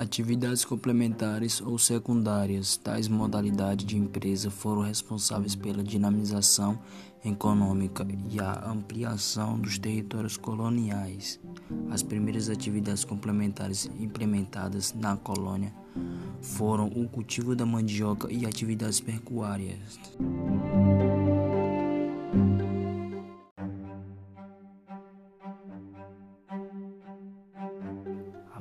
Atividades complementares ou secundárias, tais modalidades de empresa foram responsáveis pela dinamização econômica e a ampliação dos territórios coloniais. As primeiras atividades complementares implementadas na colônia foram o cultivo da mandioca e atividades pecuárias.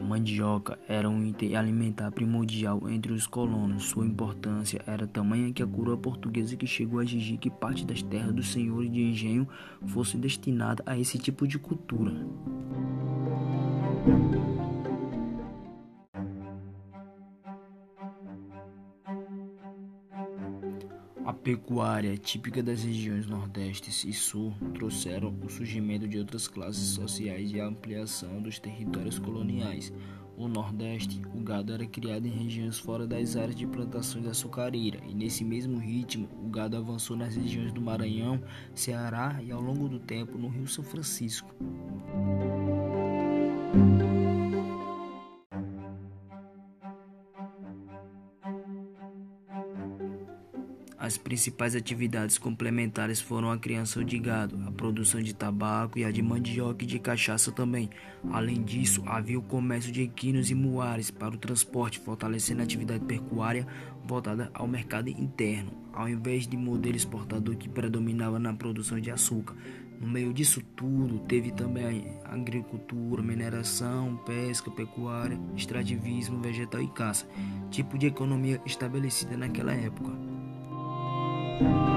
Mandioca era um item alimentar primordial entre os colonos. Sua importância era tamanha que a coroa portuguesa que chegou a exigir que parte das terras dos senhores de engenho fosse destinada a esse tipo de cultura. A pecuária, típica das regiões Nordeste e Sul, trouxeram o surgimento de outras classes sociais e a ampliação dos territórios coloniais. No Nordeste, o gado era criado em regiões fora das áreas de plantações açucareira, e nesse mesmo ritmo, o gado avançou nas regiões do Maranhão, Ceará e ao longo do tempo no Rio São Francisco. As principais atividades complementares foram a criação de gado, a produção de tabaco e a de mandioca e de cachaça também. Além disso, havia o comércio de equinos e muares para o transporte, fortalecendo a atividade pecuária voltada ao mercado interno, ao invés de modelo exportador que predominava na produção de açúcar. No meio disso tudo, teve também agricultura, mineração, pesca, pecuária, extrativismo vegetal e caça, tipo de economia estabelecida naquela época. Thank you.